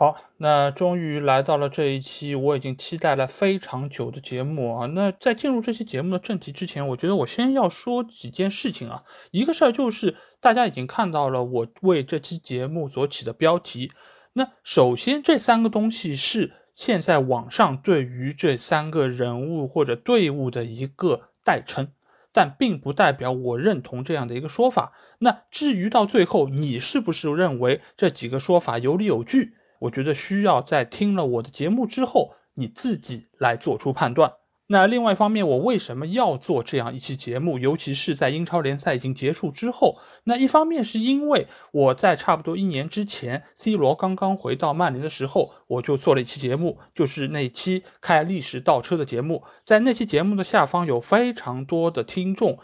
好，那终于来到了这一期我已经期待了非常久的节目啊！那在进入这期节目的正题之前，我觉得我先要说几件事情啊。一个事儿就是大家已经看到了我为这期节目所起的标题。那首先这三个东西是现在网上对于这三个人物或者队伍的一个代称，但并不代表我认同这样的一个说法。那至于到最后你是不是认为这几个说法有理有据？我觉得需要在听了我的节目之后，你自己来做出判断。那另外一方面，我为什么要做这样一期节目？尤其是在英超联赛已经结束之后，那一方面是因为我在差不多一年之前，C 罗刚刚回到曼联的时候，我就做了一期节目，就是那期开历史倒车的节目。在那期节目的下方，有非常多的听众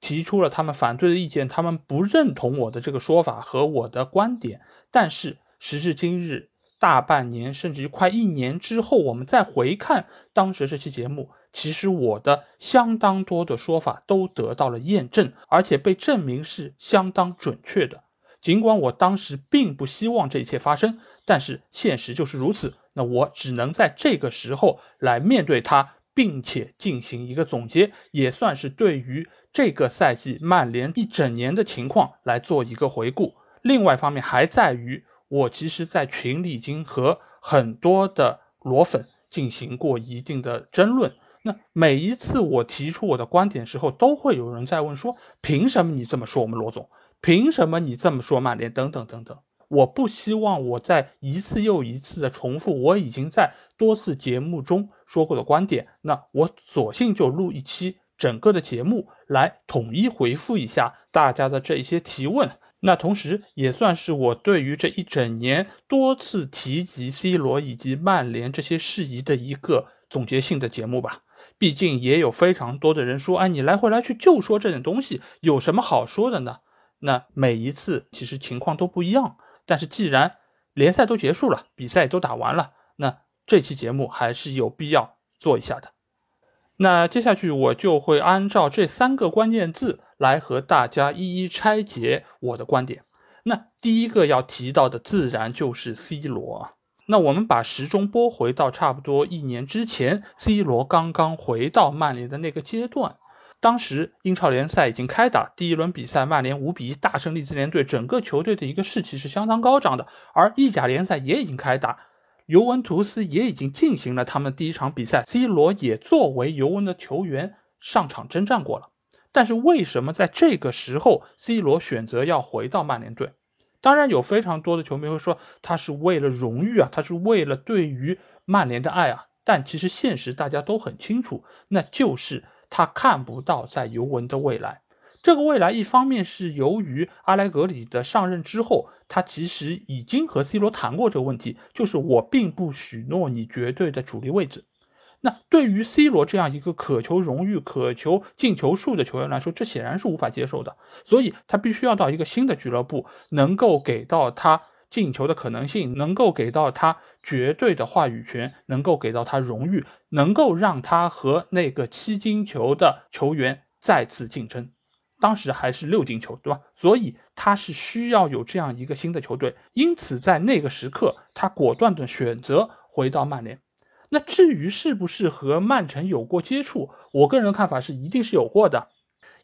提出了他们反对的意见，他们不认同我的这个说法和我的观点，但是。时至今日，大半年甚至于快一年之后，我们再回看当时这期节目，其实我的相当多的说法都得到了验证，而且被证明是相当准确的。尽管我当时并不希望这一切发生，但是现实就是如此。那我只能在这个时候来面对它，并且进行一个总结，也算是对于这个赛季曼联一整年的情况来做一个回顾。另外一方面还在于。我其实，在群里已经和很多的罗粉进行过一定的争论。那每一次我提出我的观点的时候，都会有人在问说：“凭什么你这么说我们罗总？凭什么你这么说曼联？等等等等。”我不希望我在一次又一次的重复我已经在多次节目中说过的观点。那我索性就录一期整个的节目来统一回复一下大家的这一些提问。那同时也算是我对于这一整年多次提及 C 罗以及曼联这些事宜的一个总结性的节目吧。毕竟也有非常多的人说，哎，你来回来去就说这点东西，有什么好说的呢？那每一次其实情况都不一样。但是既然联赛都结束了，比赛都打完了，那这期节目还是有必要做一下的。那接下去我就会按照这三个关键字来和大家一一拆解我的观点。那第一个要提到的自然就是 C 罗。那我们把时钟拨回到差不多一年之前，C 罗刚刚回到曼联的那个阶段，当时英超联赛已经开打，第一轮比赛曼联五比一大胜利兹联队，整个球队的一个士气是相当高涨的。而意甲联赛也已经开打。尤文图斯也已经进行了他们第一场比赛，C 罗也作为尤文的球员上场征战过了。但是为什么在这个时候，C 罗选择要回到曼联队？当然有非常多的球迷会说他是为了荣誉啊，他是为了对于曼联的爱啊。但其实现实大家都很清楚，那就是他看不到在尤文的未来。这个未来，一方面是由于阿莱格里的上任之后，他其实已经和 C 罗谈过这个问题，就是我并不许诺你绝对的主力位置。那对于 C 罗这样一个渴求荣誉、渴求进球数的球员来说，这显然是无法接受的。所以他必须要到一个新的俱乐部，能够给到他进球的可能性，能够给到他绝对的话语权，能够给到他荣誉，能够让他和那个七金球的球员再次竞争。当时还是六进球，对吧？所以他是需要有这样一个新的球队，因此在那个时刻，他果断的选择回到曼联。那至于是不是和曼城有过接触，我个人看法是一定是有过的，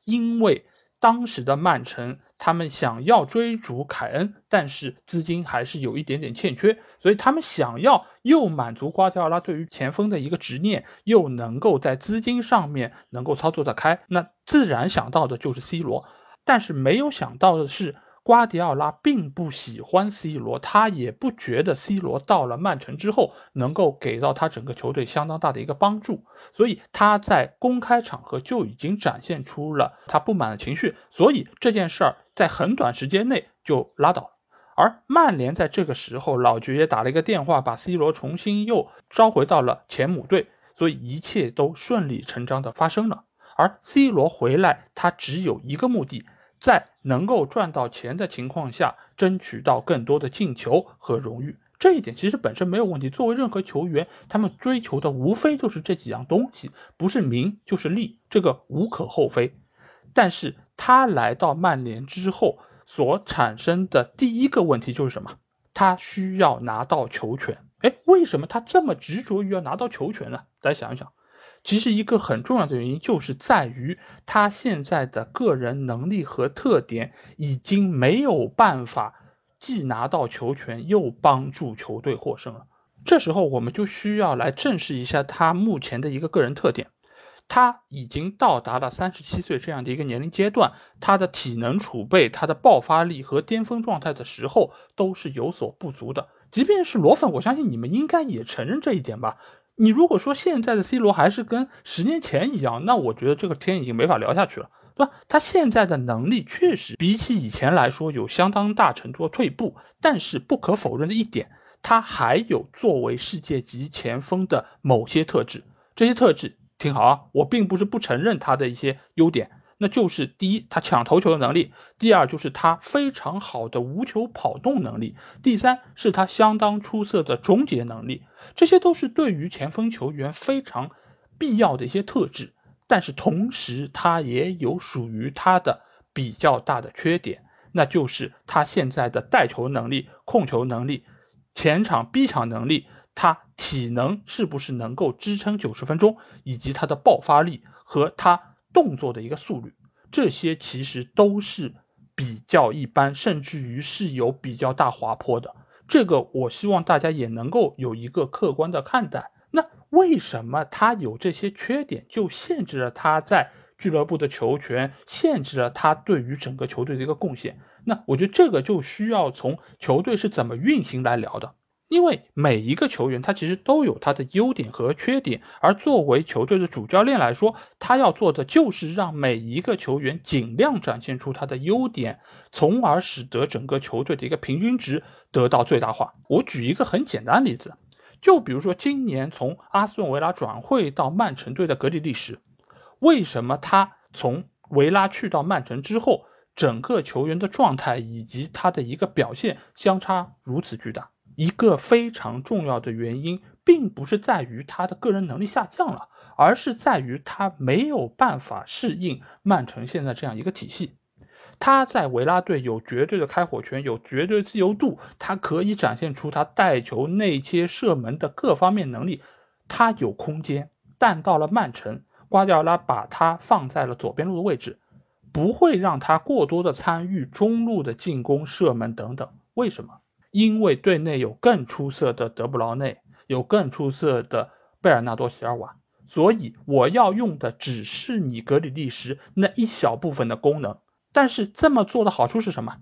因为。当时的曼城，他们想要追逐凯恩，但是资金还是有一点点欠缺，所以他们想要又满足瓜迪奥拉对于前锋的一个执念，又能够在资金上面能够操作得开，那自然想到的就是 C 罗，但是没有想到的是。瓜迪奥拉并不喜欢 C 罗，他也不觉得 C 罗到了曼城之后能够给到他整个球队相当大的一个帮助，所以他在公开场合就已经展现出了他不满的情绪，所以这件事儿在很短时间内就拉倒了。而曼联在这个时候，老爵爷打了一个电话，把 C 罗重新又召回到了前母队。所以一切都顺理成章的发生了。而 C 罗回来，他只有一个目的，在能够赚到钱的情况下，争取到更多的进球和荣誉。这一点其实本身没有问题。作为任何球员，他们追求的无非就是这几样东西，不是名就是利，这个无可厚非。但是他来到曼联之后，所产生的第一个问题就是什么？他需要拿到球权。哎，为什么他这么执着于要拿到球权呢？大家想一想，其实一个很重要的原因就是在于他现在的个人能力和特点已经没有办法。既拿到球权，又帮助球队获胜了。这时候，我们就需要来正视一下他目前的一个个人特点。他已经到达了三十七岁这样的一个年龄阶段，他的体能储备、他的爆发力和巅峰状态的时候都是有所不足的。即便是罗粉，我相信你们应该也承认这一点吧。你如果说现在的 C 罗还是跟十年前一样，那我觉得这个天已经没法聊下去了。对吧他现在的能力确实比起以前来说有相当大程度的退步，但是不可否认的一点，他还有作为世界级前锋的某些特质。这些特质听好啊，我并不是不承认他的一些优点，那就是第一，他抢头球的能力；第二，就是他非常好的无球跑动能力；第三，是他相当出色的终结能力。这些都是对于前锋球员非常必要的一些特质。但是同时，他也有属于他的比较大的缺点，那就是他现在的带球能力、控球能力、前场逼抢能力，他体能是不是能够支撑九十分钟，以及他的爆发力和他动作的一个速率，这些其实都是比较一般，甚至于是有比较大滑坡的。这个我希望大家也能够有一个客观的看待。那为什么他有这些缺点，就限制了他在俱乐部的球权，限制了他对于整个球队的一个贡献？那我觉得这个就需要从球队是怎么运行来聊的。因为每一个球员他其实都有他的优点和缺点，而作为球队的主教练来说，他要做的就是让每一个球员尽量展现出他的优点，从而使得整个球队的一个平均值得到最大化。我举一个很简单的例子。就比如说，今年从阿斯顿维拉转会到曼城队的格里利什，为什么他从维拉去到曼城之后，整个球员的状态以及他的一个表现相差如此巨大？一个非常重要的原因，并不是在于他的个人能力下降了，而是在于他没有办法适应曼城现在这样一个体系。他在维拉队有绝对的开火权，有绝对自由度，他可以展现出他带球、内切、射门的各方面能力，他有空间。但到了曼城，瓜迪奥拉把他放在了左边路的位置，不会让他过多的参与中路的进攻、射门等等。为什么？因为队内有更出色的德布劳内，有更出色的贝尔纳多·席尔瓦，所以我要用的只是你格里利什那一小部分的功能。但是这么做的好处是什么？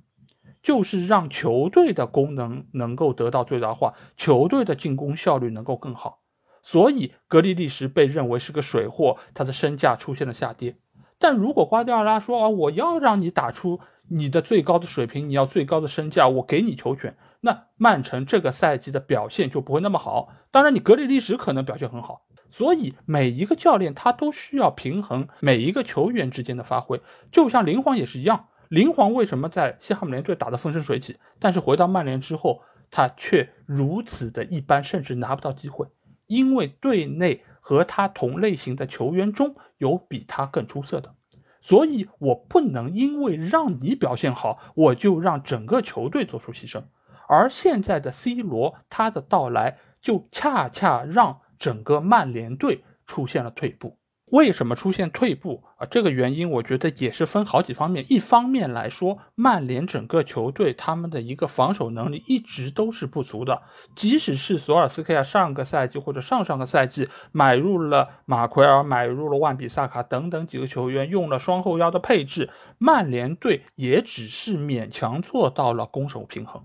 就是让球队的功能能够得到最大化，球队的进攻效率能够更好。所以格里利什被认为是个水货，他的身价出现了下跌。但如果瓜迪奥拉说啊，我要让你打出你的最高的水平，你要最高的身价，我给你球权，那曼城这个赛季的表现就不会那么好。当然，你格里利什可能表现很好。所以每一个教练他都需要平衡每一个球员之间的发挥，就像林皇也是一样。林皇为什么在西汉姆联队打得风生水起，但是回到曼联之后，他却如此的一般，甚至拿不到机会？因为队内和他同类型的球员中有比他更出色的，所以我不能因为让你表现好，我就让整个球队做出牺牲。而现在的 C 罗，他的到来就恰恰让。整个曼联队出现了退步，为什么出现退步啊？这个原因我觉得也是分好几方面。一方面来说，曼联整个球队他们的一个防守能力一直都是不足的，即使是索尔斯克亚上个赛季或者上上个赛季买入了马奎尔、买入了万比萨卡等等几个球员，用了双后腰的配置，曼联队也只是勉强做到了攻守平衡。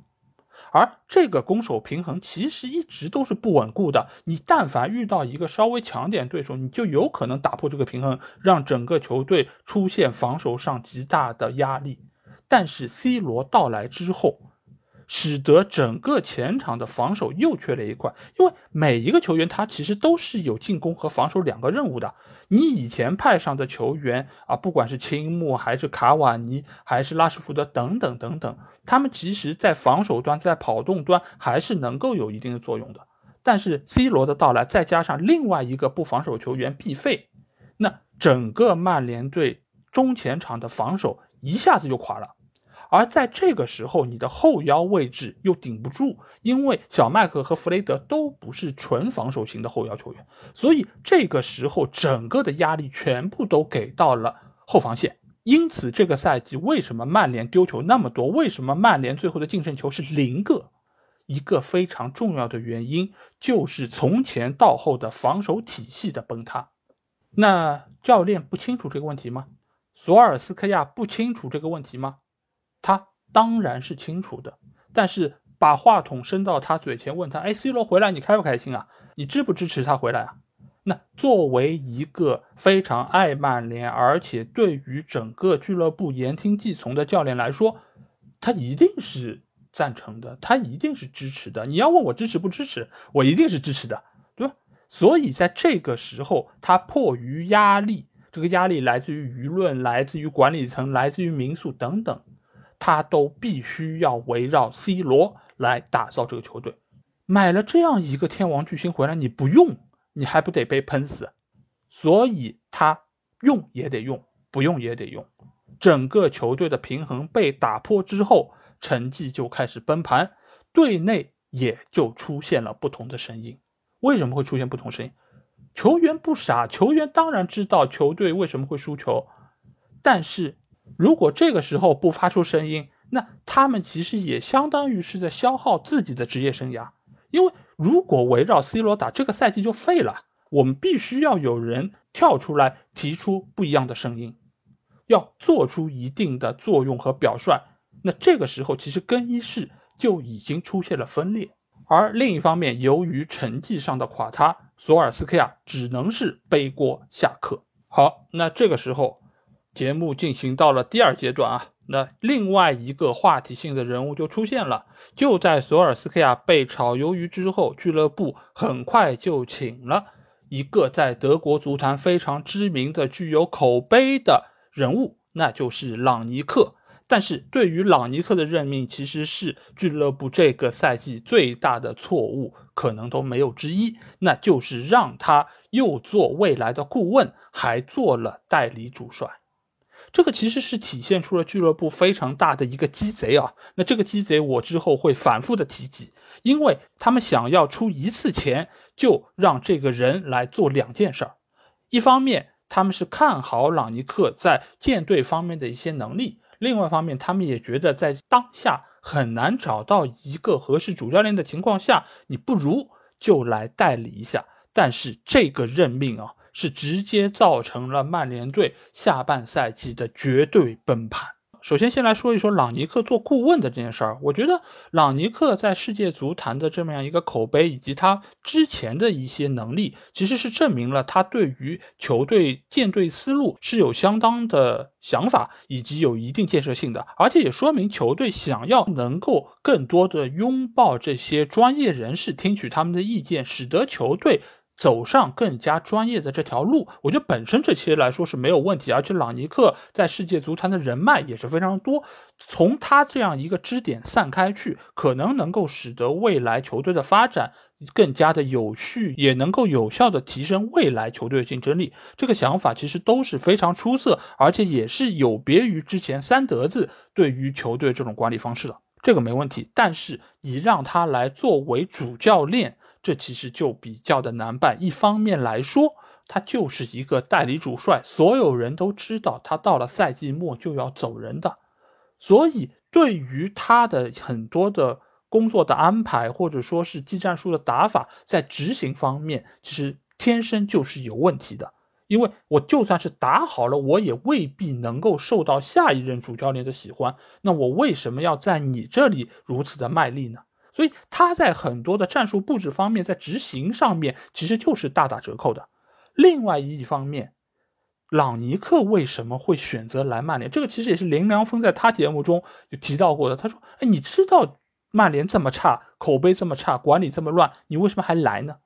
而这个攻守平衡其实一直都是不稳固的。你但凡遇到一个稍微强点对手，你就有可能打破这个平衡，让整个球队出现防守上极大的压力。但是 C 罗到来之后，使得整个前场的防守又缺了一块。因为每一个球员他其实都是有进攻和防守两个任务的。你以前派上的球员啊，不管是青木还是卡瓦尼还是拉什福德等等等等，他们其实在防守端在跑动端还是能够有一定的作用的。但是 C 罗的到来，再加上另外一个不防守球员必费，那整个曼联队中前场的防守一下子就垮了。而在这个时候，你的后腰位置又顶不住，因为小麦克和弗雷德都不是纯防守型的后腰球员，所以这个时候整个的压力全部都给到了后防线。因此，这个赛季为什么曼联丢球那么多？为什么曼联最后的净胜球是零个？一个非常重要的原因就是从前到后的防守体系的崩塌。那教练不清楚这个问题吗？索尔斯克亚不清楚这个问题吗？他当然是清楚的。但是把话筒伸到他嘴前问他：“哎，C 罗回来你开不开心啊？你支不支持他回来啊？”那作为一个非常爱曼联，而且对于整个俱乐部言听计从的教练来说，他一定是。赞成的，他一定是支持的。你要问我支持不支持，我一定是支持的，对吧？所以在这个时候，他迫于压力，这个压力来自于舆论，来自于管理层，来自于民宿等等，他都必须要围绕 C 罗来打造这个球队。买了这样一个天王巨星回来，你不用，你还不得被喷死？所以他用也得用，不用也得用。整个球队的平衡被打破之后。成绩就开始崩盘，队内也就出现了不同的声音。为什么会出现不同声音？球员不傻，球员当然知道球队为什么会输球。但是如果这个时候不发出声音，那他们其实也相当于是在消耗自己的职业生涯。因为如果围绕 C 罗打，这个赛季就废了。我们必须要有人跳出来提出不一样的声音，要做出一定的作用和表率。那这个时候，其实更衣室就已经出现了分裂，而另一方面，由于成绩上的垮塌，索尔斯克亚只能是背锅下课。好，那这个时候，节目进行到了第二阶段啊，那另外一个话题性的人物就出现了。就在索尔斯克亚被炒鱿鱼之后，俱乐部很快就请了一个在德国足坛非常知名的、具有口碑的人物，那就是朗尼克。但是对于朗尼克的任命，其实是俱乐部这个赛季最大的错误，可能都没有之一。那就是让他又做未来的顾问，还做了代理主帅。这个其实是体现出了俱乐部非常大的一个鸡贼啊。那这个鸡贼，我之后会反复的提及，因为他们想要出一次钱，就让这个人来做两件事儿。一方面，他们是看好朗尼克在舰队方面的一些能力。另外一方面，他们也觉得在当下很难找到一个合适主教练的情况下，你不如就来代理一下。但是这个任命啊，是直接造成了曼联队下半赛季的绝对崩盘。首先，先来说一说朗尼克做顾问的这件事儿。我觉得朗尼克在世界足坛的这么样一个口碑，以及他之前的一些能力，其实是证明了他对于球队建队思路是有相当的想法，以及有一定建设性的。而且也说明球队想要能够更多的拥抱这些专业人士，听取他们的意见，使得球队。走上更加专业的这条路，我觉得本身这些来说是没有问题，而且朗尼克在世界足坛的人脉也是非常多，从他这样一个支点散开去，可能能够使得未来球队的发展更加的有序，也能够有效的提升未来球队的竞争力。这个想法其实都是非常出色，而且也是有别于之前三德子对于球队这种管理方式的，这个没问题。但是你让他来作为主教练。这其实就比较的难办。一方面来说，他就是一个代理主帅，所有人都知道他到了赛季末就要走人的，所以对于他的很多的工作的安排，或者说是技战术的打法，在执行方面，其实天生就是有问题的。因为我就算是打好了，我也未必能够受到下一任主教练的喜欢。那我为什么要在你这里如此的卖力呢？所以他在很多的战术布置方面，在执行上面其实就是大打折扣的。另外一方面，朗尼克为什么会选择来曼联？这个其实也是林良锋在他节目中有提到过的。他说：“哎，你知道曼联这么差，口碑这么差，管理这么乱，你为什么还来呢？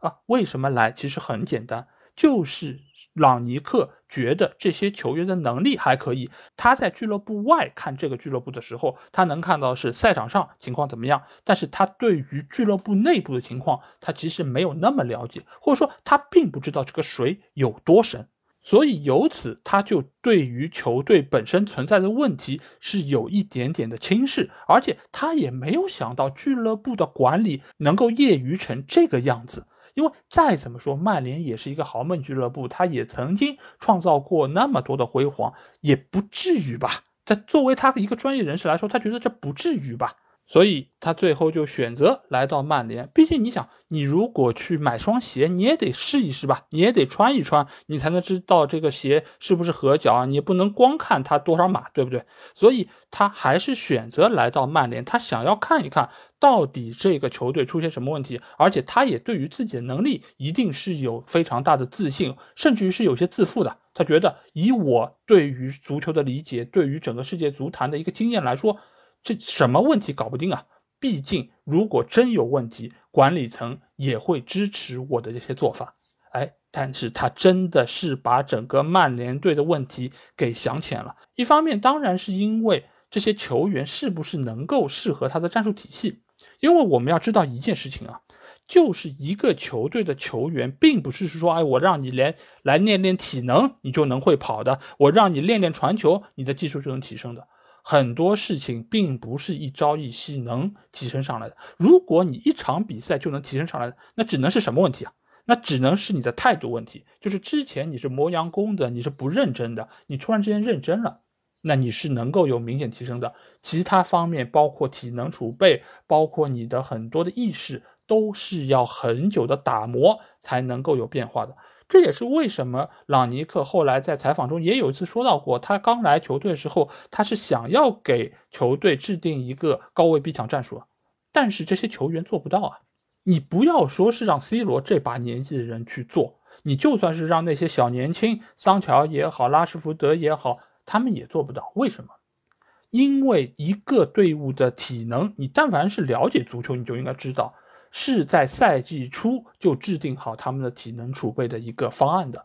啊，为什么来？其实很简单，就是朗尼克觉得这些球员的能力还可以。他在俱乐部外看这个俱乐部的时候，他能看到是赛场上情况怎么样，但是他对于俱乐部内部的情况，他其实没有那么了解，或者说他并不知道这个水有多深。所以由此，他就对于球队本身存在的问题是有一点点的轻视，而且他也没有想到俱乐部的管理能够业余成这个样子。因为再怎么说，曼联也是一个豪门俱乐部，他也曾经创造过那么多的辉煌，也不至于吧？在作为他一个专业人士来说，他觉得这不至于吧？所以他最后就选择来到曼联。毕竟你想，你如果去买双鞋，你也得试一试吧，你也得穿一穿，你才能知道这个鞋是不是合脚啊。你不能光看它多少码，对不对？所以他还是选择来到曼联，他想要看一看到底这个球队出现什么问题。而且他也对于自己的能力一定是有非常大的自信，甚至于是有些自负的。他觉得以我对于足球的理解，对于整个世界足坛的一个经验来说。这什么问题搞不定啊？毕竟如果真有问题，管理层也会支持我的这些做法。哎，但是他真的是把整个曼联队的问题给想浅了。一方面当然是因为这些球员是不是能够适合他的战术体系。因为我们要知道一件事情啊，就是一个球队的球员，并不是说，哎，我让你连来练练体能，你就能会跑的；我让你练练传球，你的技术就能提升的。很多事情并不是一朝一夕能提升上来的。如果你一场比赛就能提升上来的，那只能是什么问题啊？那只能是你的态度问题。就是之前你是磨洋工的，你是不认真的，你突然之间认真了，那你是能够有明显提升的。其他方面，包括体能储备，包括你的很多的意识，都是要很久的打磨才能够有变化的。这也是为什么朗尼克后来在采访中也有一次说到过，他刚来球队的时候，他是想要给球队制定一个高位逼抢战术，但是这些球员做不到啊。你不要说是让 C 罗这把年纪的人去做，你就算是让那些小年轻，桑乔也好，拉什福德也好，他们也做不到。为什么？因为一个队伍的体能，你但凡是了解足球，你就应该知道。是在赛季初就制定好他们的体能储备的一个方案的。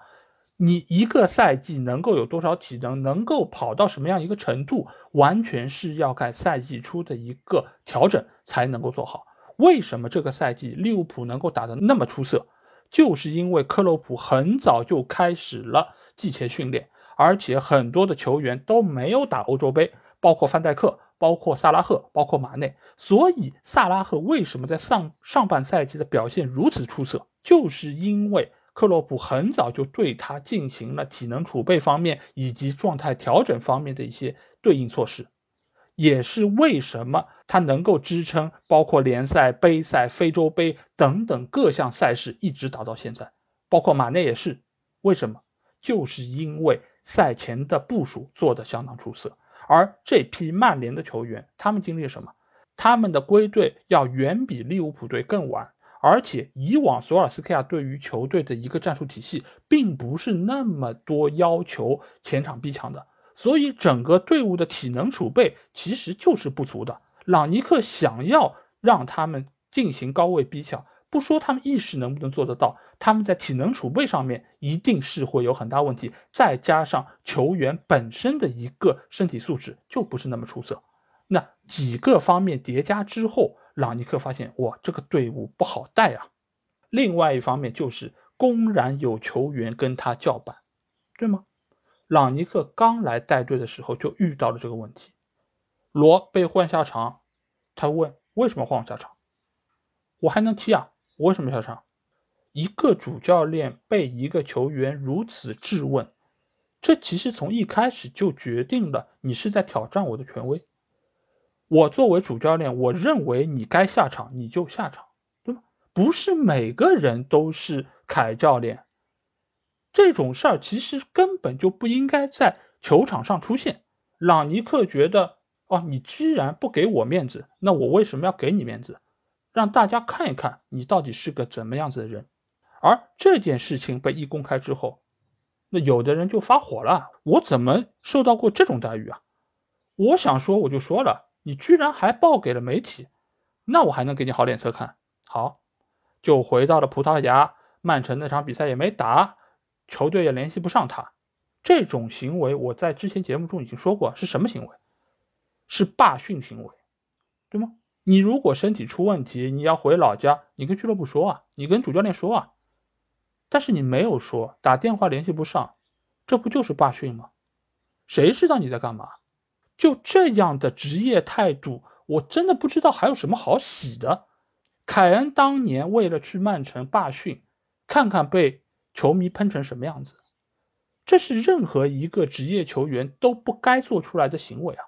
你一个赛季能够有多少体能，能够跑到什么样一个程度，完全是要在赛季初的一个调整才能够做好。为什么这个赛季利物浦能够打得那么出色？就是因为克洛普很早就开始了季前训练，而且很多的球员都没有打欧洲杯，包括范戴克。包括萨拉赫，包括马内，所以萨拉赫为什么在上上半赛季的表现如此出色，就是因为克洛普很早就对他进行了体能储备方面以及状态调整方面的一些对应措施，也是为什么他能够支撑包括联赛、杯赛、非洲杯等等各项赛事一直打到现在，包括马内也是，为什么？就是因为赛前的部署做得相当出色。而这批曼联的球员，他们经历了什么？他们的归队要远比利物浦队更晚，而且以往索尔斯克亚对于球队的一个战术体系，并不是那么多要求前场逼抢的，所以整个队伍的体能储备其实就是不足的。朗尼克想要让他们进行高位逼抢。不说他们意识能不能做得到，他们在体能储备上面一定是会有很大问题，再加上球员本身的一个身体素质就不是那么出色，那几个方面叠加之后，朗尼克发现哇，这个队伍不好带啊。另外一方面就是公然有球员跟他叫板，对吗？朗尼克刚来带队的时候就遇到了这个问题，罗被换下场，他问为什么换我下场，我还能踢啊？为什么下场？一个主教练被一个球员如此质问，这其实从一开始就决定了你是在挑战我的权威。我作为主教练，我认为你该下场你就下场，对吗？不是每个人都是凯教练，这种事儿其实根本就不应该在球场上出现。朗尼克觉得，哦，你居然不给我面子，那我为什么要给你面子？让大家看一看你到底是个怎么样子的人，而这件事情被一公开之后，那有的人就发火了。我怎么受到过这种待遇啊？我想说我就说了，你居然还报给了媒体，那我还能给你好脸色看？好，就回到了葡萄牙，曼城那场比赛也没打，球队也联系不上他。这种行为，我在之前节目中已经说过，是什么行为？是罢训行为，对吗？你如果身体出问题，你要回老家，你跟俱乐部说啊，你跟主教练说啊。但是你没有说，打电话联系不上，这不就是罢训吗？谁知道你在干嘛？就这样的职业态度，我真的不知道还有什么好洗的。凯恩当年为了去曼城罢训，看看被球迷喷成什么样子，这是任何一个职业球员都不该做出来的行为啊。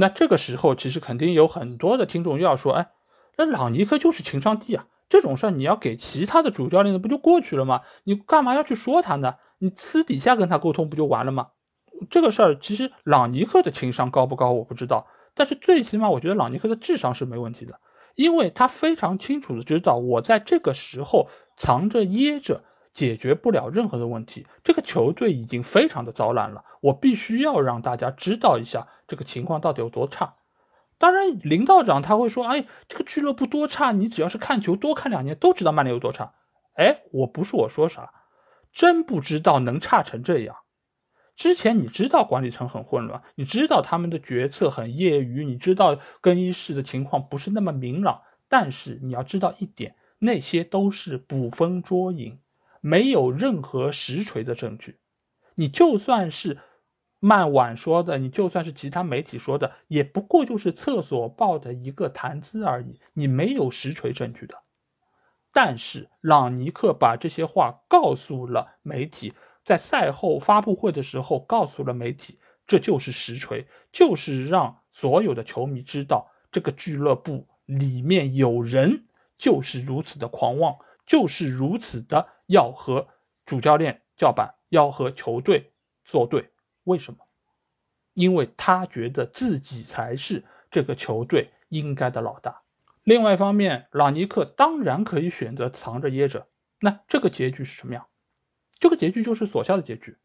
那这个时候，其实肯定有很多的听众又要说：“哎，那朗尼克就是情商低啊，这种事儿你要给其他的主教练的不就过去了吗？你干嘛要去说他呢？你私底下跟他沟通不就完了吗？”这个事儿其实朗尼克的情商高不高我不知道，但是最起码我觉得朗尼克的智商是没问题的，因为他非常清楚的知道我在这个时候藏着掖着。解决不了任何的问题，这个球队已经非常的糟烂了。我必须要让大家知道一下这个情况到底有多差。当然，林道长他会说：“哎，这个俱乐部多差，你只要是看球多看两年都知道曼联有多差。”哎，我不是我说啥，真不知道能差成这样。之前你知道管理层很混乱，你知道他们的决策很业余，你知道更衣室的情况不是那么明朗，但是你要知道一点，那些都是捕风捉影。没有任何实锤的证据，你就算是曼晚说的，你就算是其他媒体说的，也不过就是厕所报的一个谈资而已，你没有实锤证据的。但是朗尼克把这些话告诉了媒体，在赛后发布会的时候告诉了媒体，这就是实锤，就是让所有的球迷知道这个俱乐部里面有人就是如此的狂妄。就是如此的，要和主教练叫板，要和球队作对。为什么？因为他觉得自己才是这个球队应该的老大。另外一方面，朗尼克当然可以选择藏着掖着。那这个结局是什么样？这个结局就是索肖的结局。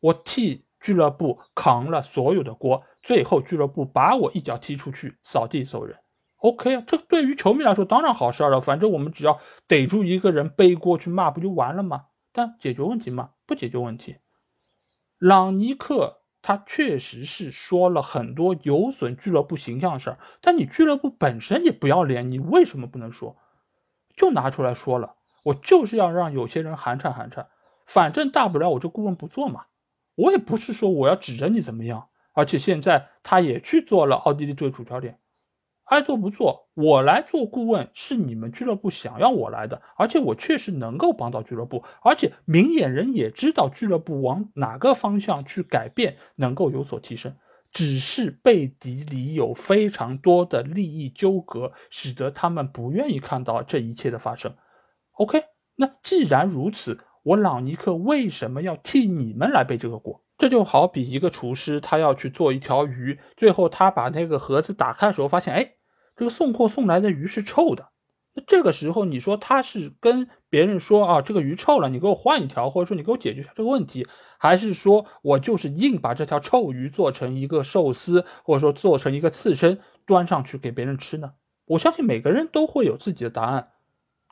我替俱乐部扛了所有的锅，最后俱乐部把我一脚踢出去，扫地走人。OK 啊，这对于球迷来说当然好事了。反正我们只要逮住一个人背锅去骂，不就完了吗？但解决问题吗？不解决问题。朗尼克他确实是说了很多有损俱乐部形象的事儿，但你俱乐部本身也不要脸，你为什么不能说？就拿出来说了，我就是要让有些人寒颤寒颤。反正大不了我这顾问不做嘛，我也不是说我要指着你怎么样。而且现在他也去做了奥地利队主教练。爱做不做，我来做顾问是你们俱乐部想要我来的，而且我确实能够帮到俱乐部，而且明眼人也知道俱乐部往哪个方向去改变能够有所提升，只是背地里有非常多的利益纠葛，使得他们不愿意看到这一切的发生。OK，那既然如此，我朗尼克为什么要替你们来背这个锅？这就好比一个厨师，他要去做一条鱼，最后他把那个盒子打开的时候，发现，哎。这个送货送来的鱼是臭的，那这个时候你说他是跟别人说啊，这个鱼臭了，你给我换一条，或者说你给我解决一下这个问题，还是说我就是硬把这条臭鱼做成一个寿司，或者说做成一个刺身端上去给别人吃呢？我相信每个人都会有自己的答案，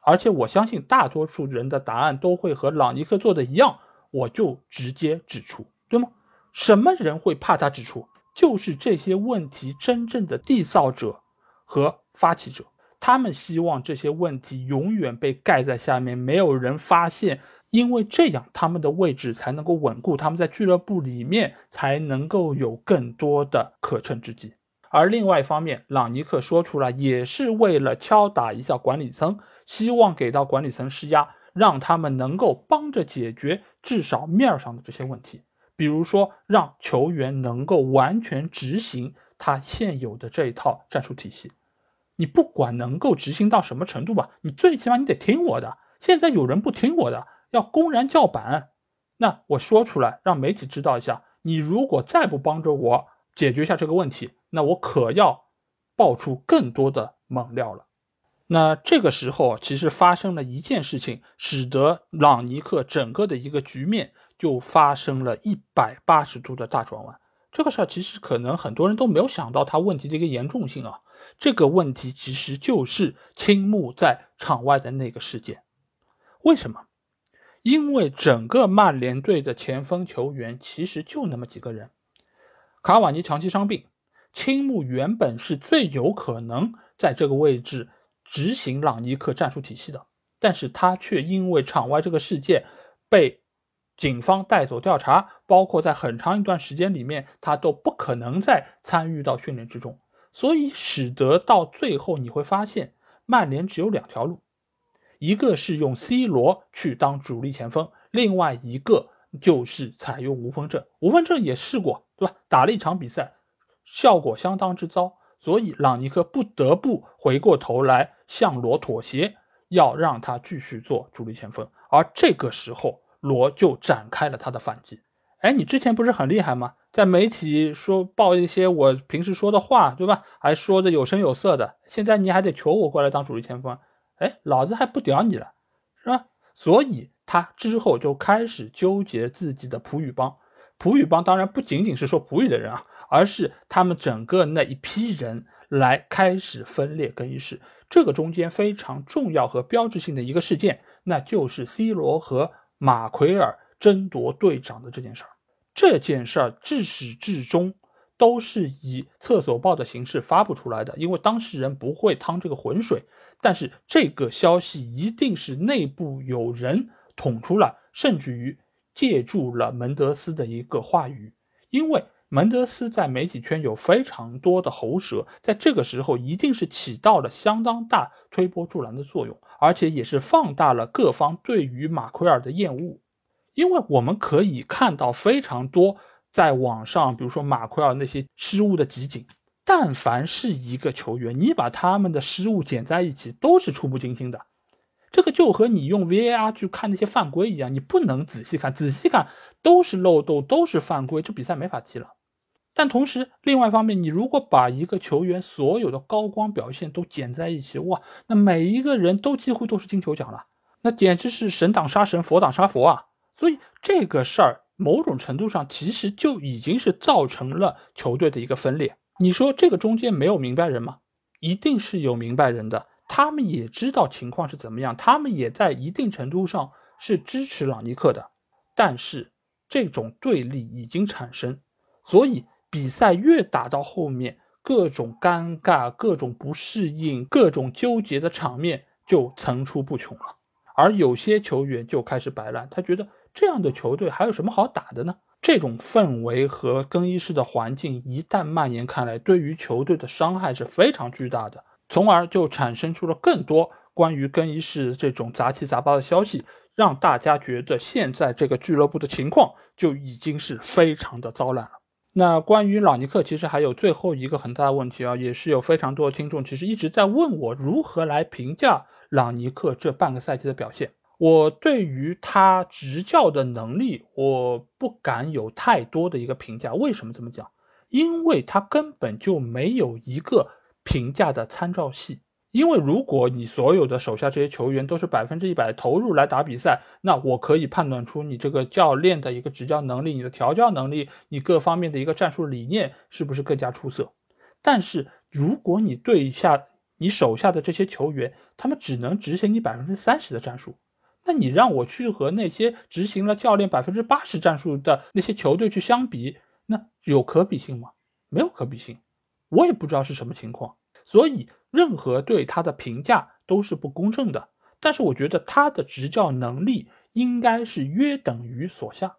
而且我相信大多数人的答案都会和朗尼克做的一样，我就直接指出，对吗？什么人会怕他指出？就是这些问题真正的缔造者。和发起者，他们希望这些问题永远被盖在下面，没有人发现，因为这样他们的位置才能够稳固，他们在俱乐部里面才能够有更多的可乘之机。而另外一方面，朗尼克说出来也是为了敲打一下管理层，希望给到管理层施压，让他们能够帮着解决至少面上的这些问题，比如说让球员能够完全执行他现有的这一套战术体系。你不管能够执行到什么程度吧，你最起码你得听我的。现在有人不听我的，要公然叫板，那我说出来让媒体知道一下。你如果再不帮着我解决一下这个问题，那我可要爆出更多的猛料了。那这个时候其实发生了一件事情，使得朗尼克整个的一个局面就发生了一百八十度的大转弯。这个事儿其实可能很多人都没有想到他问题的一个严重性啊。这个问题其实就是青木在场外的那个事件。为什么？因为整个曼联队的前锋球员其实就那么几个人，卡瓦尼长期伤病，青木原本是最有可能在这个位置执行朗尼克战术体系的，但是他却因为场外这个事件被。警方带走调查，包括在很长一段时间里面，他都不可能再参与到训练之中，所以使得到最后你会发现，曼联只有两条路，一个是用 C 罗去当主力前锋，另外一个就是采用无锋阵。无锋阵也试过，对吧？打了一场比赛，效果相当之糟，所以朗尼克不得不回过头来向罗妥协，要让他继续做主力前锋，而这个时候。罗就展开了他的反击。哎，你之前不是很厉害吗？在媒体说报一些我平时说的话，对吧？还说的有声有色的。现在你还得求我过来当主力前锋，哎，老子还不屌你了，是吧？所以他之后就开始纠结自己的普语帮。普语帮当然不仅仅是说普语的人啊，而是他们整个那一批人来开始分裂更衣室。这个中间非常重要和标志性的一个事件，那就是 C 罗和。马奎尔争夺队长的这件事儿，这件事儿至始至终都是以厕所报的形式发布出来的，因为当事人不会趟这个浑水。但是这个消息一定是内部有人捅出来，甚至于借助了门德斯的一个话语，因为门德斯在媒体圈有非常多的喉舌，在这个时候一定是起到了相当大推波助澜的作用。而且也是放大了各方对于马奎尔的厌恶，因为我们可以看到非常多在网上，比如说马奎尔那些失误的集锦，但凡是一个球员，你把他们的失误剪在一起，都是触目惊心的。这个就和你用 VAR 去看那些犯规一样，你不能仔细看，仔细看都是漏洞，都是犯规，这比赛没法踢了。但同时，另外一方面，你如果把一个球员所有的高光表现都剪在一起，哇，那每一个人都几乎都是金球奖了，那简直是神挡杀神，佛挡杀佛啊！所以这个事儿某种程度上其实就已经是造成了球队的一个分裂。你说这个中间没有明白人吗？一定是有明白人的，他们也知道情况是怎么样，他们也在一定程度上是支持朗尼克的，但是这种对立已经产生，所以。比赛越打到后面，各种尴尬、各种不适应、各种纠结的场面就层出不穷了。而有些球员就开始摆烂，他觉得这样的球队还有什么好打的呢？这种氛围和更衣室的环境一旦蔓延开来，对于球队的伤害是非常巨大的，从而就产生出了更多关于更衣室这种杂七杂八的消息，让大家觉得现在这个俱乐部的情况就已经是非常的糟烂了。那关于朗尼克，其实还有最后一个很大的问题啊，也是有非常多的听众其实一直在问我如何来评价朗尼克这半个赛季的表现。我对于他执教的能力，我不敢有太多的一个评价。为什么这么讲？因为他根本就没有一个评价的参照系。因为如果你所有的手下这些球员都是百分之一百投入来打比赛，那我可以判断出你这个教练的一个执教能力、你的调教能力、你各方面的一个战术理念是不是更加出色。但是如果你对一下你手下的这些球员，他们只能执行你百分之三十的战术，那你让我去和那些执行了教练百分之八十战术的那些球队去相比，那有可比性吗？没有可比性，我也不知道是什么情况。所以，任何对他的评价都是不公正的。但是，我觉得他的执教能力应该是约等于索夏。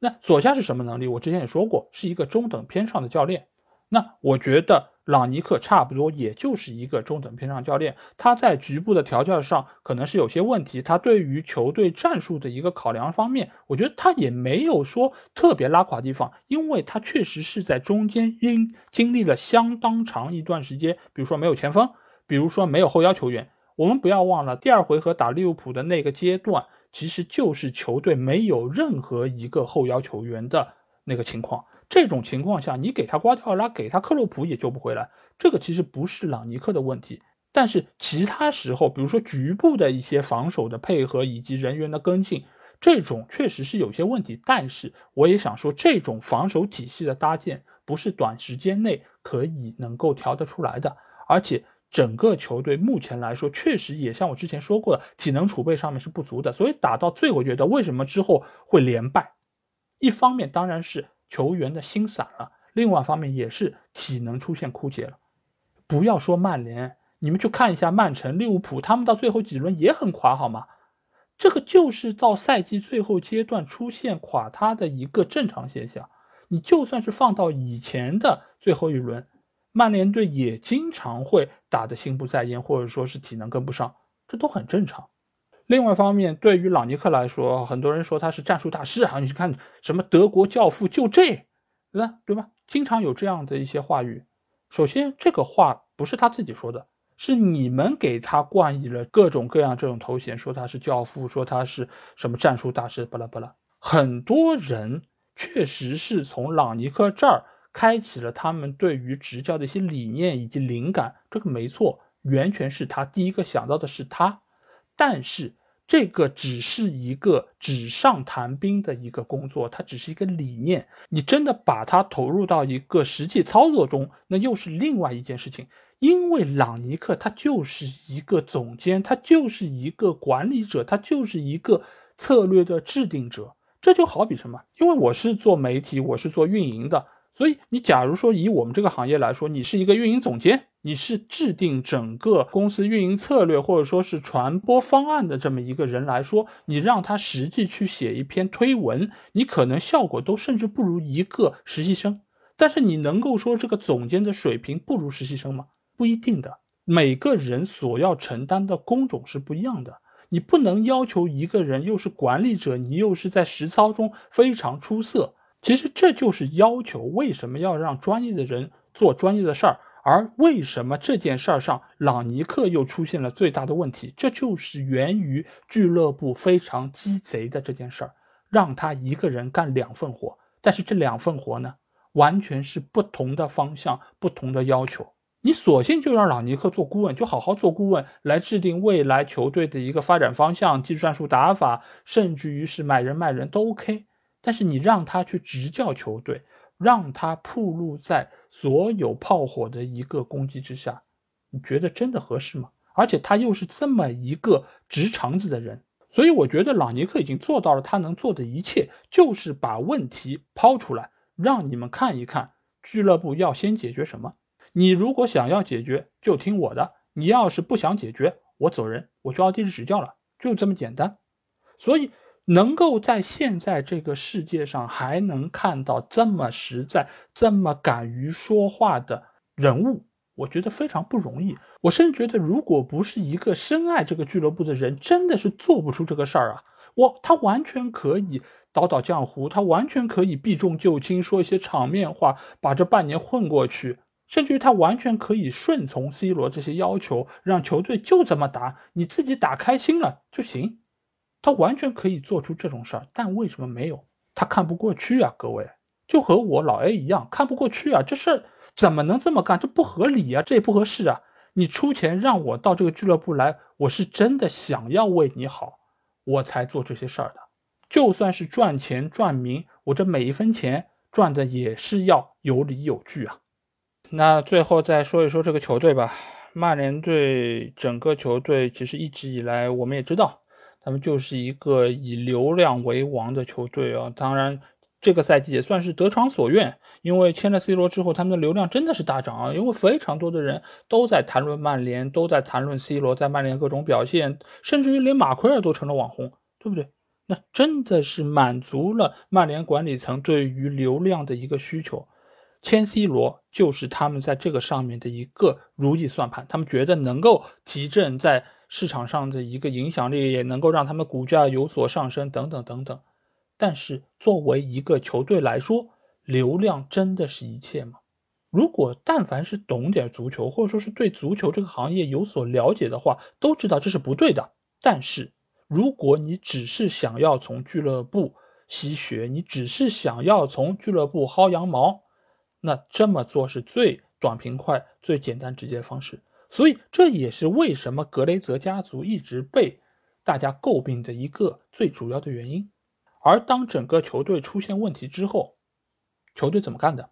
那索夏是什么能力？我之前也说过，是一个中等偏上的教练。那我觉得。朗尼克差不多也就是一个中等偏上教练，他在局部的调教上可能是有些问题，他对于球队战术的一个考量方面，我觉得他也没有说特别拉垮地方，因为他确实是在中间因经历了相当长一段时间，比如说没有前锋，比如说没有后腰球员，我们不要忘了第二回合打利物浦的那个阶段，其实就是球队没有任何一个后腰球员的那个情况。这种情况下，你给他瓜迪奥拉，给他克洛普也救不回来。这个其实不是朗尼克的问题，但是其他时候，比如说局部的一些防守的配合以及人员的跟进，这种确实是有些问题。但是我也想说，这种防守体系的搭建不是短时间内可以能够调得出来的，而且。整个球队目前来说，确实也像我之前说过的，体能储备上面是不足的，所以打到最后阶段，为什么之后会连败？一方面当然是球员的心散了，另外一方面也是体能出现枯竭了。不要说曼联，你们去看一下曼城、利物浦，他们到最后几轮也很垮，好吗？这个就是到赛季最后阶段出现垮塌的一个正常现象。你就算是放到以前的最后一轮。曼联队也经常会打得心不在焉，或者说是体能跟不上，这都很正常。另外一方面，对于朗尼克来说，很多人说他是战术大师啊，你看什么德国教父就这，对吧？对吧？经常有这样的一些话语。首先，这个话不是他自己说的，是你们给他冠以了各种各样这种头衔，说他是教父，说他是什么战术大师，巴拉巴拉。很多人确实是从朗尼克这儿。开启了他们对于执教的一些理念以及灵感，这个没错，完全是他第一个想到的是他，但是这个只是一个纸上谈兵的一个工作，它只是一个理念，你真的把它投入到一个实际操作中，那又是另外一件事情。因为朗尼克他就是一个总监，他就是一个管理者，他就是一个策略的制定者，这就好比什么？因为我是做媒体，我是做运营的。所以，你假如说以我们这个行业来说，你是一个运营总监，你是制定整个公司运营策略或者说是传播方案的这么一个人来说，你让他实际去写一篇推文，你可能效果都甚至不如一个实习生。但是你能够说这个总监的水平不如实习生吗？不一定的，每个人所要承担的工种是不一样的，你不能要求一个人又是管理者，你又是在实操中非常出色。其实这就是要求，为什么要让专业的人做专业的事儿？而为什么这件事儿上朗尼克又出现了最大的问题？这就是源于俱乐部非常鸡贼的这件事儿，让他一个人干两份活。但是这两份活呢，完全是不同的方向、不同的要求。你索性就让朗尼克做顾问，就好好做顾问，来制定未来球队的一个发展方向、技术战术打法，甚至于是买人卖人都 OK。但是你让他去执教球队，让他暴露在所有炮火的一个攻击之下，你觉得真的合适吗？而且他又是这么一个直肠子的人，所以我觉得朗尼克已经做到了他能做的一切，就是把问题抛出来，让你们看一看俱乐部要先解决什么。你如果想要解决，就听我的；你要是不想解决，我走人，我就要地利执教了，就这么简单。所以。能够在现在这个世界上还能看到这么实在、这么敢于说话的人物，我觉得非常不容易。我甚至觉得，如果不是一个深爱这个俱乐部的人，真的是做不出这个事儿啊！我他完全可以倒倒浆糊，他完全可以避重就轻，说一些场面话，把这半年混过去。甚至于他完全可以顺从 C 罗这些要求，让球队就这么打，你自己打开心了就行。他完全可以做出这种事儿，但为什么没有？他看不过去啊！各位，就和我老 A 一样，看不过去啊！这事儿怎么能这么干？这不合理啊！这也不合适啊！你出钱让我到这个俱乐部来，我是真的想要为你好，我才做这些事儿的。就算是赚钱赚名，我这每一分钱赚的也是要有理有据啊。那最后再说一说这个球队吧，曼联队整个球队其实一直以来我们也知道。他们就是一个以流量为王的球队啊！当然，这个赛季也算是得偿所愿，因为签了 C 罗之后，他们的流量真的是大涨啊！因为非常多的人都在谈论曼联，都在谈论 C 罗在曼联各种表现，甚至于连马奎尔都成了网红，对不对？那真的是满足了曼联管理层对于流量的一个需求。签 C 罗就是他们在这个上面的一个如意算盘，他们觉得能够提振在。市场上的一个影响力也能够让他们股价有所上升，等等等等。但是作为一个球队来说，流量真的是一切吗？如果但凡是懂点足球，或者说是对足球这个行业有所了解的话，都知道这是不对的。但是如果你只是想要从俱乐部吸血，你只是想要从俱乐部薅羊毛，那这么做是最短平快、最简单直接的方式。所以这也是为什么格雷泽家族一直被大家诟病的一个最主要的原因。而当整个球队出现问题之后，球队怎么干的？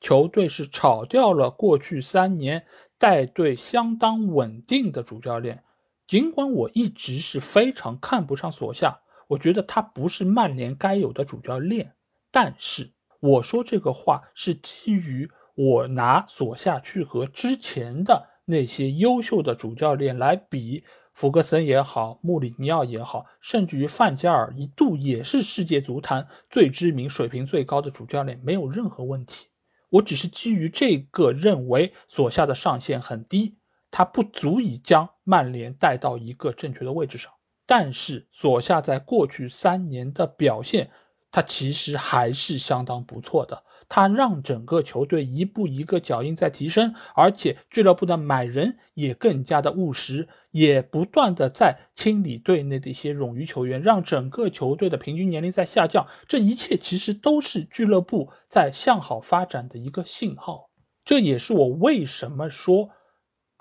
球队是炒掉了过去三年带队相当稳定的主教练。尽管我一直是非常看不上索夏，我觉得他不是曼联该有的主教练。但是我说这个话是基于我拿索夏去和之前的那些优秀的主教练来比，弗格森也好，穆里尼奥也好，甚至于范加尔一度也是世界足坛最知名、水平最高的主教练，没有任何问题。我只是基于这个认为索夏的上限很低。他不足以将曼联带到一个正确的位置上，但是索夏在过去三年的表现，他其实还是相当不错的。他让整个球队一步一个脚印在提升，而且俱乐部的买人也更加的务实，也不断的在清理队内的一些冗余球员，让整个球队的平均年龄在下降。这一切其实都是俱乐部在向好发展的一个信号。这也是我为什么说。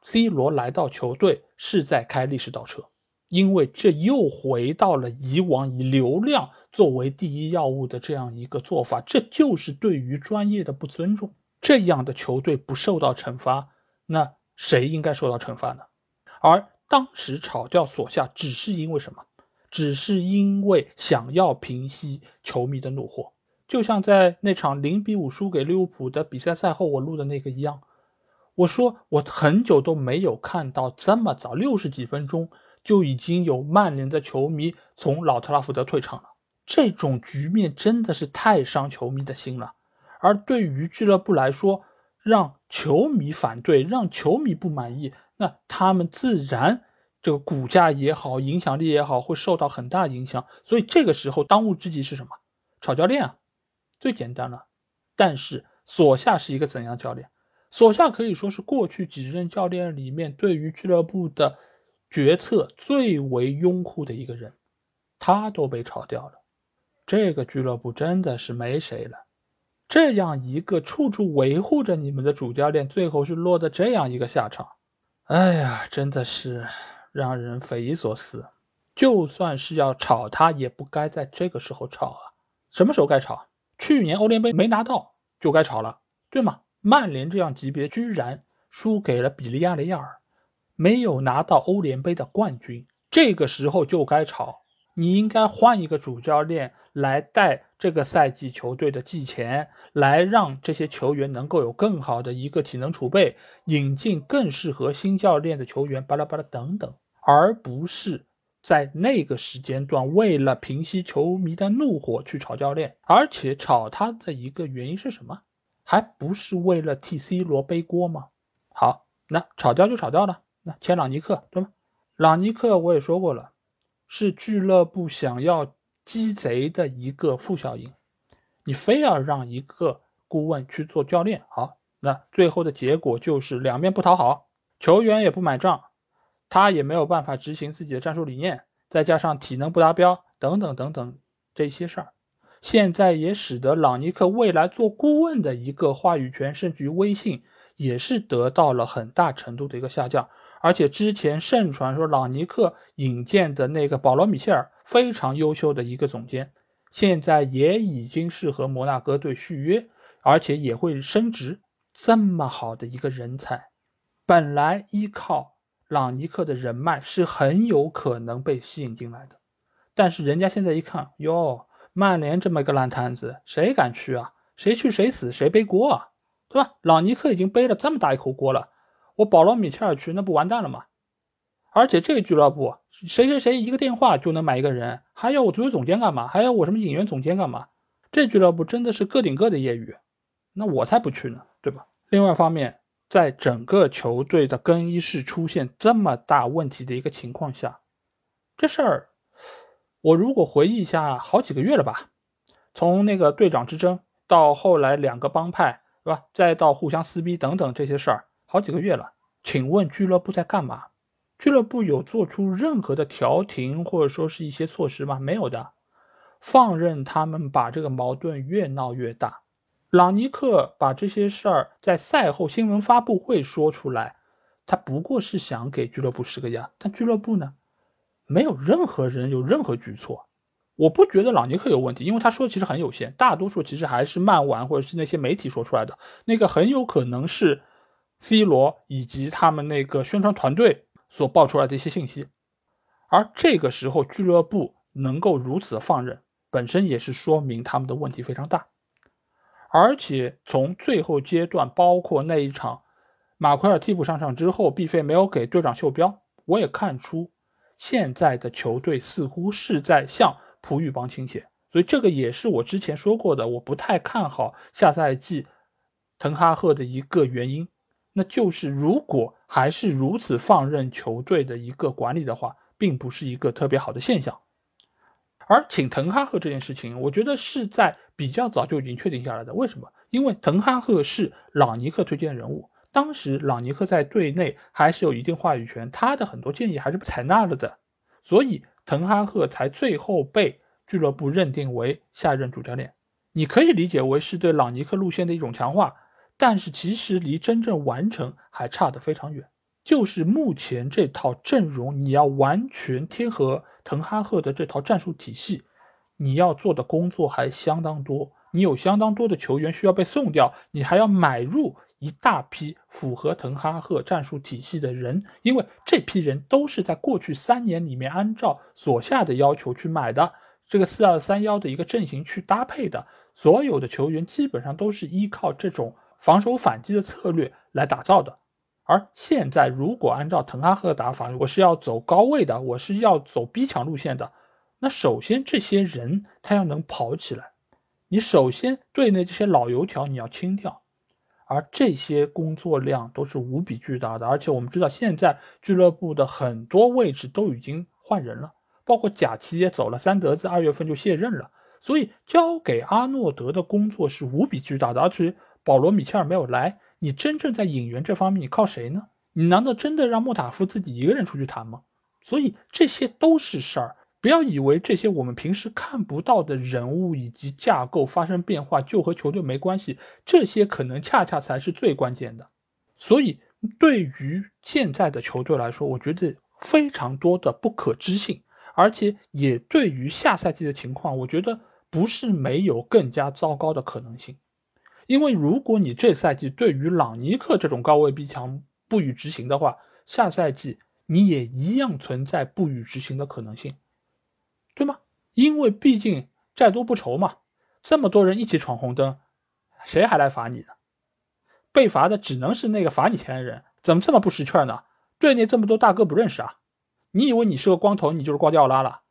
C 罗来到球队是在开历史倒车，因为这又回到了以往以流量作为第一要务的这样一个做法，这就是对于专业的不尊重。这样的球队不受到惩罚，那谁应该受到惩罚呢？而当时炒掉索夏，只是因为什么？只是因为想要平息球迷的怒火，就像在那场零比五输给利物浦的比赛赛后我录的那个一样。我说，我很久都没有看到这么早，六十几分钟就已经有曼联的球迷从老特拉福德退场了。这种局面真的是太伤球迷的心了。而对于俱乐部来说，让球迷反对，让球迷不满意，那他们自然这个股价也好，影响力也好，会受到很大影响。所以这个时候，当务之急是什么？炒教练啊，最简单了。但是索夏是一个怎样教练？索夏可以说是过去几任教练里面对于俱乐部的决策最为拥护的一个人，他都被炒掉了，这个俱乐部真的是没谁了。这样一个处处维护着你们的主教练，最后是落得这样一个下场，哎呀，真的是让人匪夷所思。就算是要炒他，也不该在这个时候炒啊！什么时候该炒？去年欧联杯没拿到就该炒了，对吗？曼联这样级别居然输给了比利亚雷亚尔，没有拿到欧联杯的冠军，这个时候就该吵。你应该换一个主教练来带这个赛季球队的季前，来让这些球员能够有更好的一个体能储备，引进更适合新教练的球员，巴拉巴拉等等，而不是在那个时间段为了平息球迷的怒火去炒教练，而且炒他的一个原因是什么？还不是为了替 C 罗背锅吗？好，那炒掉就炒掉了。那签朗尼克对吗？朗尼克我也说过了，是俱乐部想要鸡贼的一个副效应。你非要让一个顾问去做教练，好，那最后的结果就是两面不讨好，球员也不买账，他也没有办法执行自己的战术理念，再加上体能不达标等等等等这些事儿。现在也使得朗尼克未来做顾问的一个话语权，甚至于威信，也是得到了很大程度的一个下降。而且之前盛传说朗尼克引荐的那个保罗·米切尔非常优秀的一个总监，现在也已经是和摩纳哥队续约，而且也会升职。这么好的一个人才，本来依靠朗尼克的人脉是很有可能被吸引进来的，但是人家现在一看，哟。曼联这么一个烂摊子，谁敢去啊？谁去谁死，谁背锅啊？对吧？朗尼克已经背了这么大一口锅了，我保罗·米切尔去，那不完蛋了吗？而且这个俱乐部，谁谁谁一个电话就能买一个人，还要我足球总监干嘛？还要我什么引援总监干嘛？这俱乐部真的是个顶个的业余，那我才不去呢，对吧？另外一方面，在整个球队的更衣室出现这么大问题的一个情况下，这事儿。我如果回忆一下，好几个月了吧，从那个队长之争到后来两个帮派，是吧？再到互相撕逼等等这些事儿，好几个月了。请问俱乐部在干嘛？俱乐部有做出任何的调停或者说是一些措施吗？没有的，放任他们把这个矛盾越闹越大。朗尼克把这些事儿在赛后新闻发布会说出来，他不过是想给俱乐部施个压，但俱乐部呢？没有任何人有任何举措，我不觉得朗尼克有问题，因为他说的其实很有限，大多数其实还是漫玩或者是那些媒体说出来的，那个很有可能是 C 罗以及他们那个宣传团队所爆出来的一些信息。而这个时候俱乐部能够如此放任，本身也是说明他们的问题非常大。而且从最后阶段，包括那一场马奎尔替补上场之后，毕飞没有给队长袖标，我也看出现在的球队似乎是在向。璞玉帮倾斜，所以这个也是我之前说过的，我不太看好下赛季滕哈赫的一个原因，那就是如果还是如此放任球队的一个管理的话，并不是一个特别好的现象。而请滕哈赫这件事情，我觉得是在比较早就已经确定下来的。为什么？因为滕哈赫是朗尼克推荐的人物，当时朗尼克在队内还是有一定话语权，他的很多建议还是被采纳了的，所以。滕哈赫才最后被俱乐部认定为下任主教练，你可以理解为是对朗尼克路线的一种强化，但是其实离真正完成还差得非常远。就是目前这套阵容，你要完全贴合滕哈赫的这套战术体系，你要做的工作还相当多。你有相当多的球员需要被送掉，你还要买入。一大批符合滕哈赫战术体系的人，因为这批人都是在过去三年里面按照所下的要求去买的这个四二三幺的一个阵型去搭配的，所有的球员基本上都是依靠这种防守反击的策略来打造的。而现在，如果按照滕哈赫的打法，我是要走高位的，我是要走逼抢路线的，那首先这些人他要能跑起来，你首先队内这些老油条你要清掉。而这些工作量都是无比巨大的，而且我们知道现在俱乐部的很多位置都已经换人了，包括贾奇也走了，三德子二月份就卸任了，所以交给阿诺德的工作是无比巨大的。而且保罗米切尔没有来，你真正在引援这方面你靠谁呢？你难道真的让莫塔夫自己一个人出去谈吗？所以这些都是事儿。不要以为这些我们平时看不到的人物以及架构发生变化就和球队没关系，这些可能恰恰才是最关键的。所以，对于现在的球队来说，我觉得非常多的不可知性，而且也对于下赛季的情况，我觉得不是没有更加糟糕的可能性。因为如果你这赛季对于朗尼克这种高位逼抢不予执行的话，下赛季你也一样存在不予执行的可能性。对吗？因为毕竟债多不愁嘛，这么多人一起闯红灯，谁还来罚你呢？被罚的只能是那个罚你钱的人，怎么这么不识趣呢？队内这么多大哥不认识啊？你以为你是个光头，你就是瓜迪奥拉了？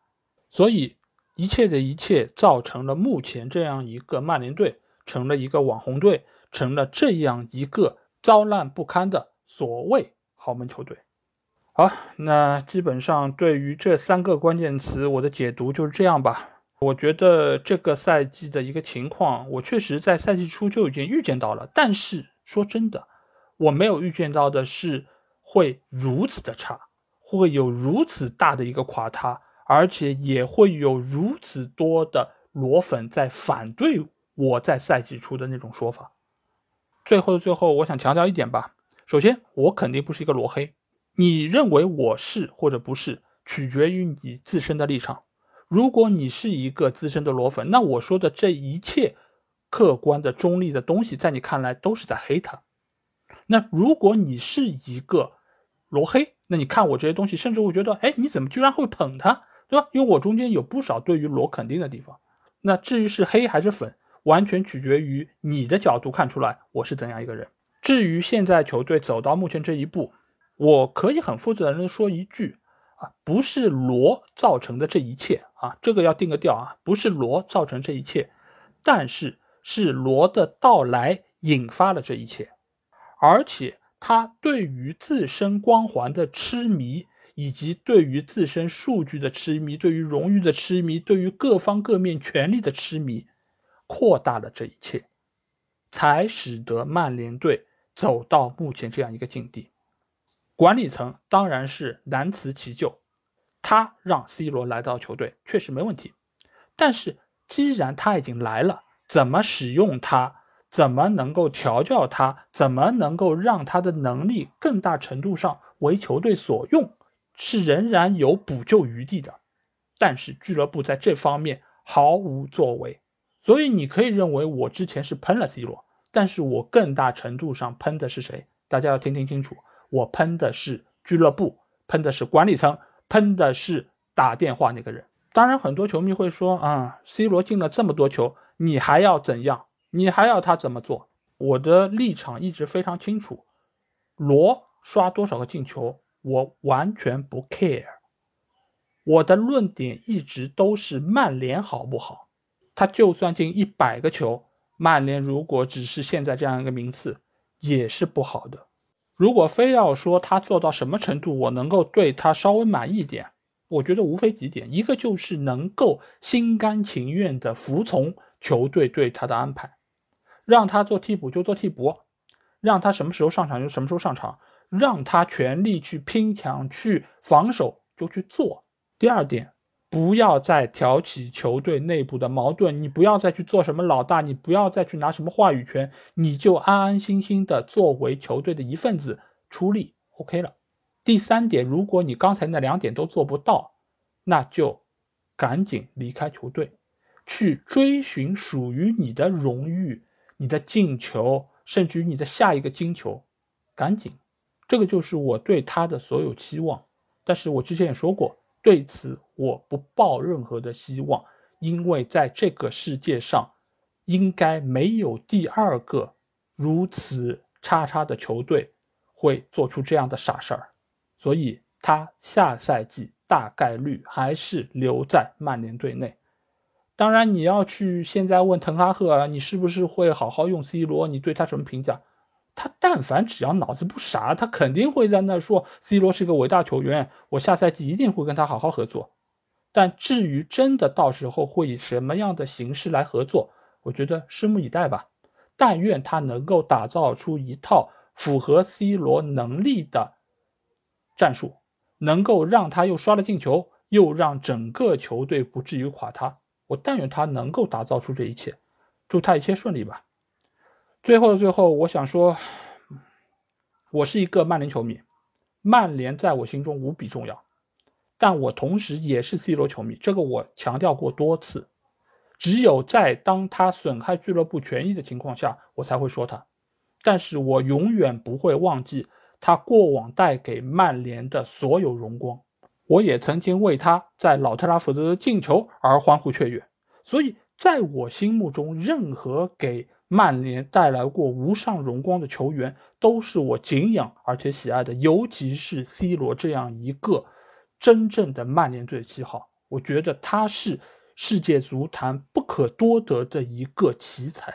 所以一切的一切造成了目前这样一个曼联队成了一个网红队，成了这样一个糟烂不堪的所谓豪门球队。好，那基本上对于这三个关键词，我的解读就是这样吧。我觉得这个赛季的一个情况，我确实在赛季初就已经预见到了。但是说真的，我没有预见到的是会如此的差，会有如此大的一个垮塌，而且也会有如此多的裸粉在反对我在赛季初的那种说法。最后的最后，我想强调一点吧。首先，我肯定不是一个裸黑。你认为我是或者不是，取决于你自身的立场。如果你是一个资深的裸粉，那我说的这一切客观的、中立的东西，在你看来都是在黑他。那如果你是一个裸黑，那你看我这些东西，甚至会觉得，哎，你怎么居然会捧他，对吧？因为我中间有不少对于裸肯定的地方。那至于是黑还是粉，完全取决于你的角度看出来我是怎样一个人。至于现在球队走到目前这一步。我可以很负责任的说一句啊，不是罗造成的这一切啊，这个要定个调啊，不是罗造成这一切，但是是罗的到来引发了这一切，而且他对于自身光环的痴迷，以及对于自身数据的痴迷，对于荣誉的痴迷，对于各方各面权力的痴迷，扩大了这一切，才使得曼联队走到目前这样一个境地。管理层当然是难辞其咎，他让 C 罗来到球队确实没问题，但是既然他已经来了，怎么使用他，怎么能够调教他，怎么能够让他的能力更大程度上为球队所用，是仍然有补救余地的。但是俱乐部在这方面毫无作为。所以你可以认为我之前是喷了 C 罗，但是我更大程度上喷的是谁？大家要听听清楚，我喷的是俱乐部，喷的是管理层，喷的是打电话那个人。当然，很多球迷会说啊，C 罗进了这么多球，你还要怎样？你还要他怎么做？我的立场一直非常清楚，罗刷多少个进球，我完全不 care。我的论点一直都是曼联好不好？他就算进一百个球，曼联如果只是现在这样一个名次，也是不好的。如果非要说他做到什么程度，我能够对他稍微满意点，我觉得无非几点：一个就是能够心甘情愿的服从球队对他的安排，让他做替补就做替补，让他什么时候上场就什么时候上场，让他全力去拼抢、去防守就去做。第二点。不要再挑起球队内部的矛盾，你不要再去做什么老大，你不要再去拿什么话语权，你就安安心心的作为球队的一份子出力，OK 了。第三点，如果你刚才那两点都做不到，那就赶紧离开球队，去追寻属于你的荣誉、你的进球，甚至于你的下一个金球，赶紧。这个就是我对他的所有期望。但是我之前也说过。对此，我不抱任何的希望，因为在这个世界上，应该没有第二个如此差差的球队会做出这样的傻事儿，所以他下赛季大概率还是留在曼联队内。当然，你要去现在问滕哈赫，你是不是会好好用 C 罗？你对他什么评价？他但凡只要脑子不傻，他肯定会在那说 C 罗是个伟大球员，我下赛季一定会跟他好好合作。但至于真的到时候会以什么样的形式来合作，我觉得拭目以待吧。但愿他能够打造出一套符合 C 罗能力的战术，能够让他又刷了进球，又让整个球队不至于垮塌。我但愿他能够打造出这一切，祝他一切顺利吧。最后的最后，我想说，我是一个曼联球迷，曼联在我心中无比重要，但我同时也是 C 罗球迷，这个我强调过多次。只有在当他损害俱乐部权益的情况下，我才会说他。但是我永远不会忘记他过往带给曼联的所有荣光。我也曾经为他在老特拉福德的进球而欢呼雀跃。所以在我心目中，任何给曼联带来过无上荣光的球员，都是我敬仰而且喜爱的，尤其是 C 罗这样一个真正的曼联队的七号，我觉得他是世界足坛不可多得的一个奇才，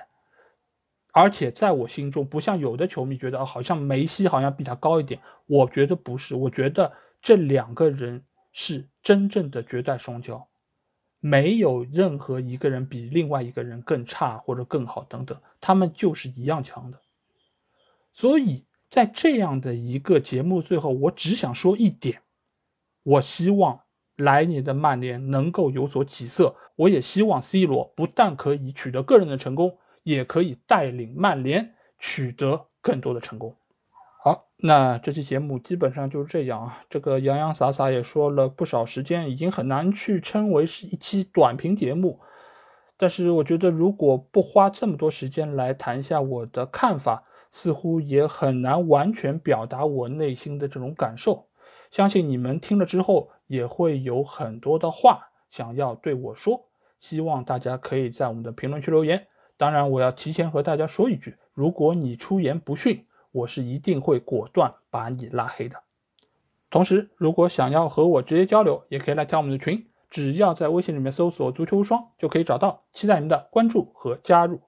而且在我心中，不像有的球迷觉得好像梅西好像比他高一点，我觉得不是，我觉得这两个人是真正的绝代双骄。没有任何一个人比另外一个人更差或者更好等等，他们就是一样强的。所以在这样的一个节目最后，我只想说一点：我希望来年的曼联能够有所起色。我也希望 C 罗不但可以取得个人的成功，也可以带领曼联取得更多的成功。好，那这期节目基本上就是这样啊。这个洋洋洒洒也说了不少时间，已经很难去称为是一期短评节目。但是我觉得，如果不花这么多时间来谈一下我的看法，似乎也很难完全表达我内心的这种感受。相信你们听了之后，也会有很多的话想要对我说。希望大家可以在我们的评论区留言。当然，我要提前和大家说一句，如果你出言不逊。我是一定会果断把你拉黑的。同时，如果想要和我直接交流，也可以来加我们的群，只要在微信里面搜索“足球无双”就可以找到。期待您的关注和加入。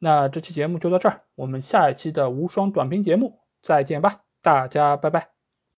那这期节目就到这儿，我们下一期的无双短评节目再见吧，大家拜拜。